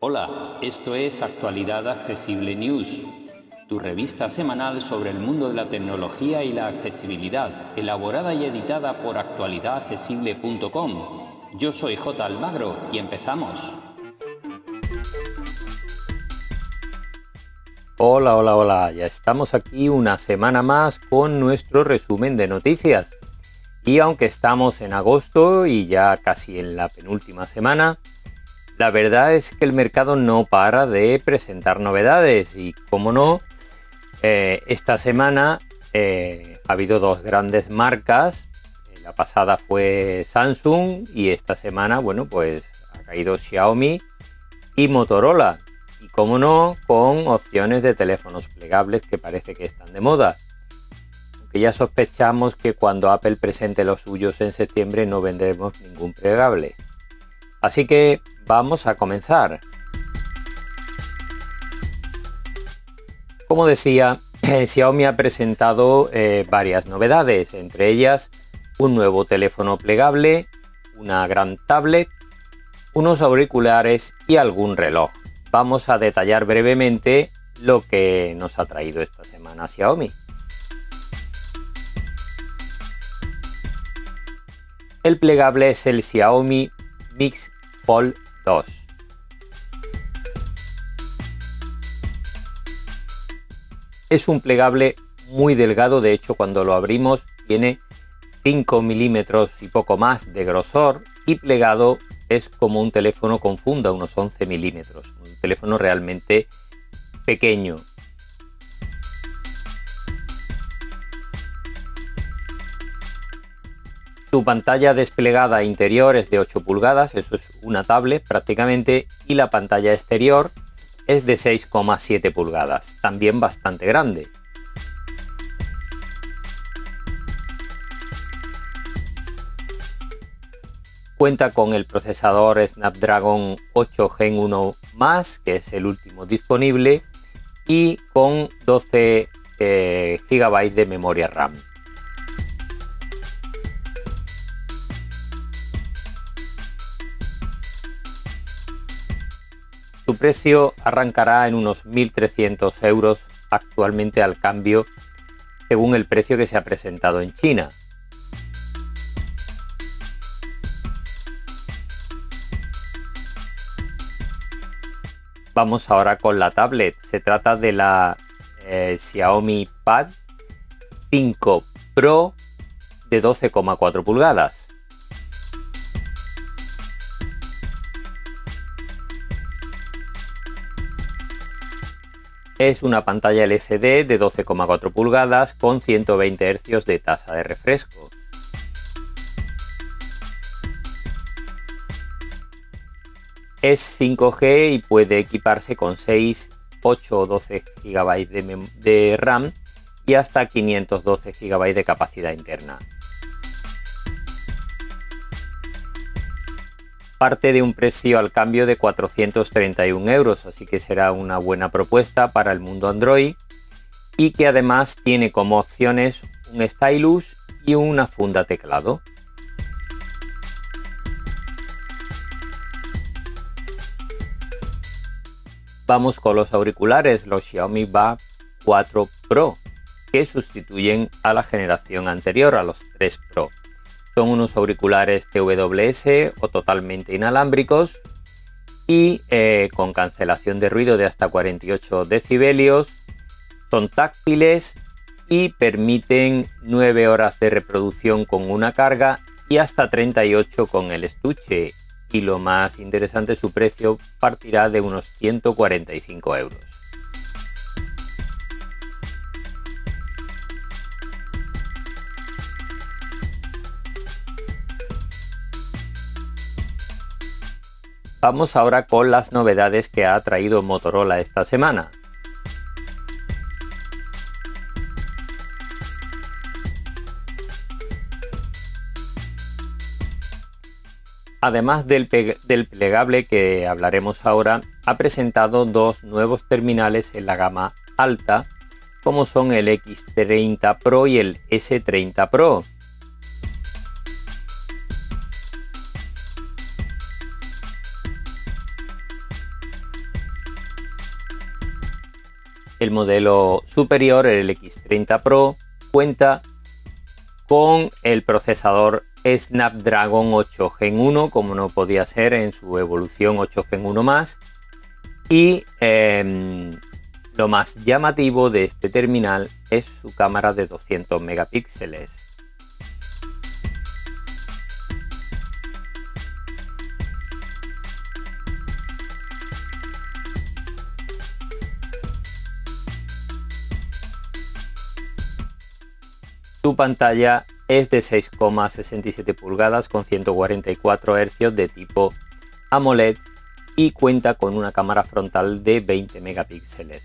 Hola, esto es Actualidad Accesible News, tu revista semanal sobre el mundo de la tecnología y la accesibilidad, elaborada y editada por actualidadaccesible.com. Yo soy J. Almagro y empezamos. Hola, hola, hola, ya estamos aquí una semana más con nuestro resumen de noticias. Y aunque estamos en agosto y ya casi en la penúltima semana, la verdad es que el mercado no para de presentar novedades y como no, eh, esta semana eh, ha habido dos grandes marcas. La pasada fue Samsung y esta semana, bueno, pues ha caído Xiaomi y Motorola. Y como no, con opciones de teléfonos plegables que parece que están de moda. Ya sospechamos que cuando Apple presente los suyos en septiembre no vendremos ningún plegable. Así que vamos a comenzar. Como decía, Xiaomi ha presentado eh, varias novedades, entre ellas un nuevo teléfono plegable, una gran tablet, unos auriculares y algún reloj. Vamos a detallar brevemente lo que nos ha traído esta semana Xiaomi. El plegable es el Xiaomi Mix Fold 2. Es un plegable muy delgado, de hecho cuando lo abrimos tiene 5 milímetros y poco más de grosor y plegado es como un teléfono con funda, unos 11 milímetros, un teléfono realmente pequeño. Su pantalla desplegada interior es de 8 pulgadas, eso es una tablet prácticamente, y la pantalla exterior es de 6,7 pulgadas, también bastante grande. Cuenta con el procesador Snapdragon 8 Gen 1 que es el último disponible, y con 12 eh, GB de memoria RAM. Su precio arrancará en unos 1.300 euros actualmente al cambio según el precio que se ha presentado en China. Vamos ahora con la tablet. Se trata de la eh, Xiaomi Pad 5 Pro de 12,4 pulgadas. Es una pantalla LCD de 12,4 pulgadas con 120 Hz de tasa de refresco. Es 5G y puede equiparse con 6, 8 o 12 GB de, de RAM y hasta 512 GB de capacidad interna. Parte de un precio al cambio de 431 euros, así que será una buena propuesta para el mundo Android y que además tiene como opciones un stylus y una funda teclado. Vamos con los auriculares, los Xiaomi Va 4 Pro, que sustituyen a la generación anterior, a los 3 Pro. Son unos auriculares TWS o totalmente inalámbricos y eh, con cancelación de ruido de hasta 48 decibelios. Son táctiles y permiten 9 horas de reproducción con una carga y hasta 38 con el estuche. Y lo más interesante, su precio partirá de unos 145 euros. Vamos ahora con las novedades que ha traído Motorola esta semana. Además del, plegable que hablaremos ahora, ha presentado dos nuevos terminales en la gama alta, como son el X30 Pro y el S30 Pro, el modelo superior, el X30 Pro, cuenta con el procesador Snapdragon 8 Gen 1, como no podía ser en su evolución 8 Gen 1 más. Y em, lo más llamativo de este terminal es su cámara de 200 megapíxeles. Su pantalla es de 6,67 pulgadas con 144 Hz de tipo AMOLED y cuenta con una cámara frontal de 20 megapíxeles.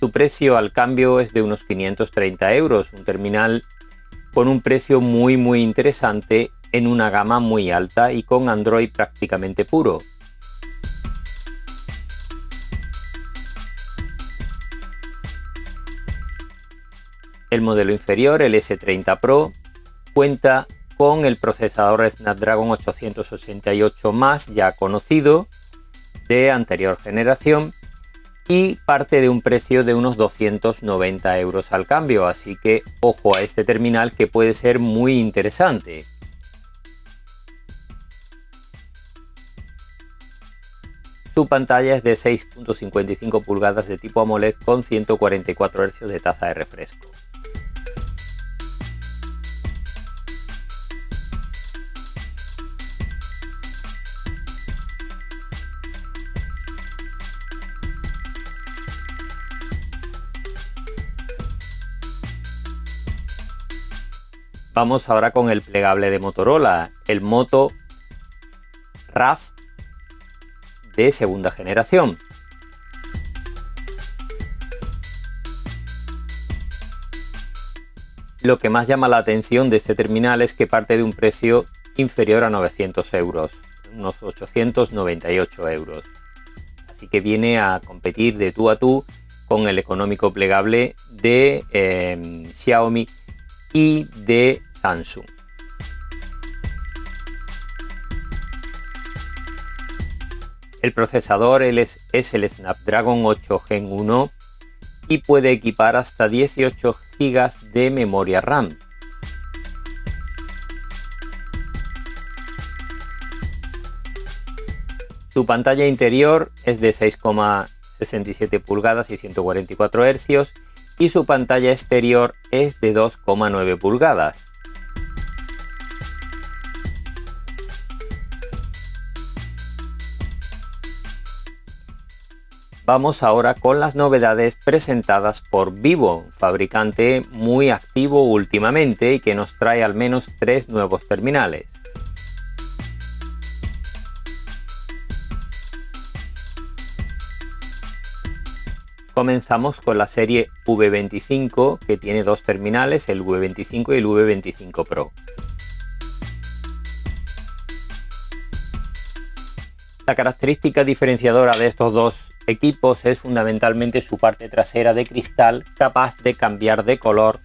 Su precio al cambio es de unos 530 euros, un terminal con un precio muy muy interesante en una gama muy alta y con Android prácticamente puro. El modelo inferior, el S30 Pro, cuenta con el procesador Snapdragon 888 más ya conocido de anterior generación y parte de un precio de unos 290 euros al cambio, así que ojo a este terminal que puede ser muy interesante. Su pantalla es de 6.55 pulgadas de tipo AMOLED con 144 Hz de tasa de refresco. Vamos ahora con el plegable de Motorola, el Moto RAF de segunda generación. Lo que más llama la atención de este terminal es que parte de un precio inferior a 900 euros, unos 898 euros. Así que viene a competir de tú a tú con el económico plegable de eh, Xiaomi y de Samsung. El procesador es el Snapdragon 8 Gen 1 y puede equipar hasta 18 GB de memoria RAM. Su pantalla interior es de 6,67 pulgadas y 144 Hz y su pantalla exterior es de 2,9 pulgadas. Vamos ahora con las novedades presentadas por Vivo, fabricante muy activo últimamente y que nos trae al menos tres nuevos terminales. Comenzamos con la serie V25 que tiene dos terminales, el V25 y el V25 Pro. La característica diferenciadora de estos dos equipos es fundamentalmente su parte trasera de cristal capaz de cambiar de color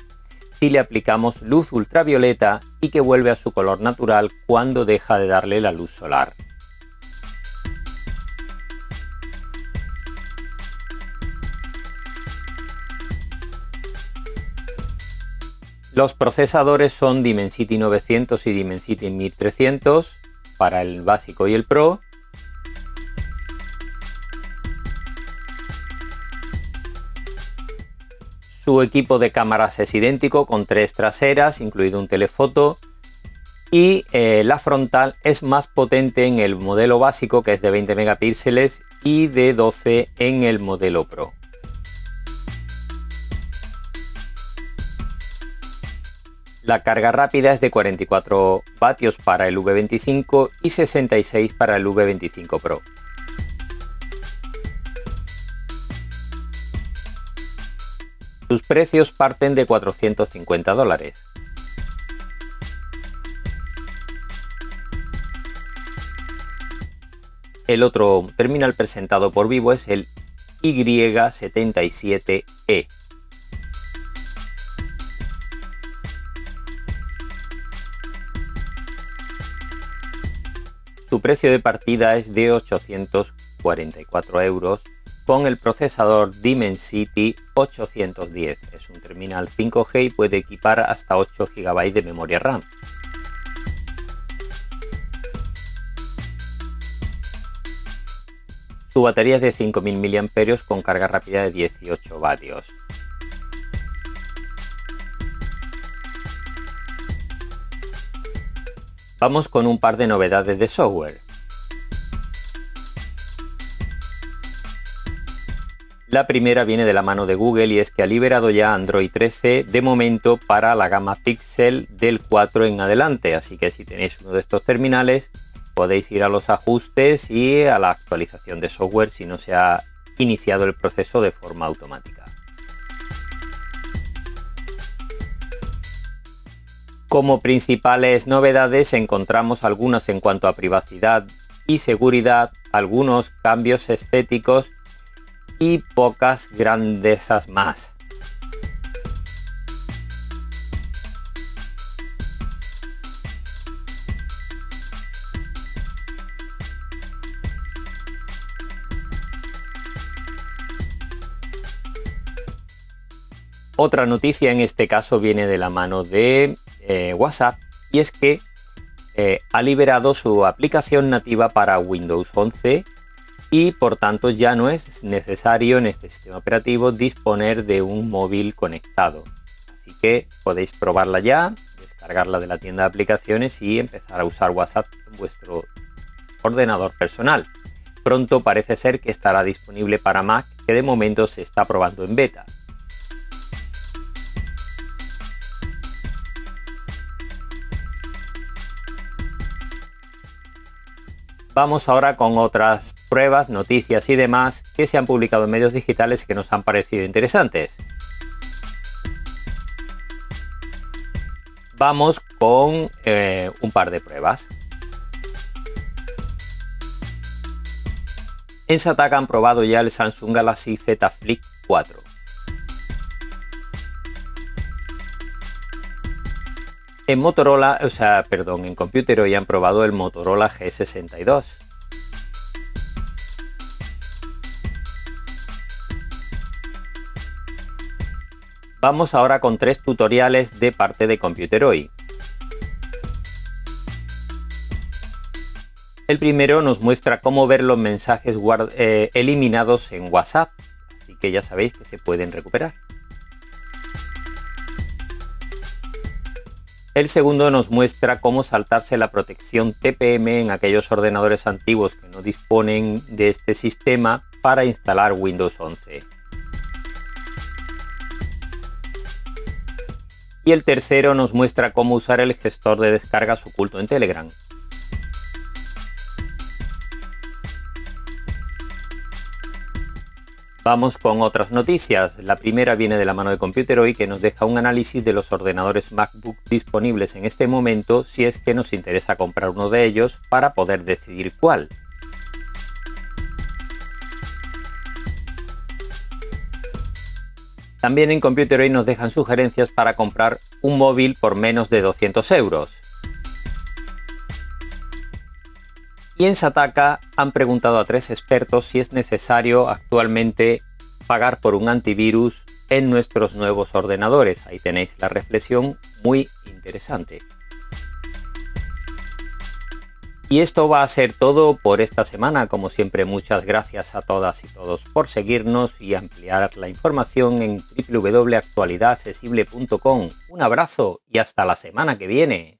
si le aplicamos luz ultravioleta y que vuelve a su color natural cuando deja de darle la luz solar. Los procesadores son Dimensity 900 y Dimensity 1300 para el básico y el Pro. Su equipo de cámaras es idéntico con tres traseras, incluido un telefoto. Y eh, la frontal es más potente en el modelo básico que es de 20 megapíxeles y de 12 en el modelo Pro. La carga rápida es de 44 vatios para el V25 y 66 para el V25 Pro. Sus precios parten de 450 dólares. El otro terminal presentado por Vivo es el Y77E. Su precio de partida es de 840 44 euros con el procesador Dimensity 810. Es un terminal 5G y puede equipar hasta 8 GB de memoria RAM. Su batería es de 5000 mAh con carga rápida de 18 vatios. Vamos con un par de novedades de software. La primera viene de la mano de Google y es que ha liberado ya Android 13 de momento para la gama Pixel del 4 en adelante, así que si tenéis uno de estos terminales podéis ir a los ajustes y a la actualización de software si no se ha iniciado el proceso de forma automática. Como principales novedades encontramos algunas en cuanto a privacidad y seguridad, algunos cambios estéticos y pocas grandezas más. Otra noticia en este caso viene de la mano de WhatsApp y es que eh, ha liberado su aplicación nativa para Windows 11 y por tanto ya no es necesario en este sistema operativo disponer de un móvil conectado. Así que podéis probarla ya, descargarla de la tienda de aplicaciones y empezar a usar WhatsApp en vuestro ordenador personal. Pronto parece ser que estará disponible para Mac, que de momento se está probando en beta. Vamos ahora con otras pruebas, noticias y demás que se han publicado en medios digitales que nos han parecido interesantes. Vamos con eh, un par de pruebas. En Sataka han probado ya el Samsung Galaxy Z Flip 4. En Motorola, o sea, perdón, en Computer hoy han probado el Motorola G62. Vamos ahora con tres tutoriales de parte de Computer hoy. El primero nos muestra cómo ver los mensajes eh, eliminados en WhatsApp, así que ya sabéis que se pueden recuperar. El segundo nos muestra cómo saltarse la protección TPM en aquellos ordenadores antiguos que no disponen de este sistema para instalar Windows 11. Y el tercero nos muestra cómo usar el gestor de descargas oculto en Telegram. Vamos con otras noticias. La primera viene de la mano de Computer Hoy que nos deja un análisis de los ordenadores MacBook disponibles en este momento si es que nos interesa comprar uno de ellos para poder decidir cuál. También en Computer Hoy nos dejan sugerencias para comprar un móvil por menos de 200 euros. Y en Sataka han preguntado a tres expertos si es necesario actualmente pagar por un antivirus en nuestros nuevos ordenadores. Ahí tenéis la reflexión muy interesante. Y esto va a ser todo por esta semana. Como siempre, muchas gracias a todas y todos por seguirnos y ampliar la información en www.actualidadaccesible.com. Un abrazo y hasta la semana que viene.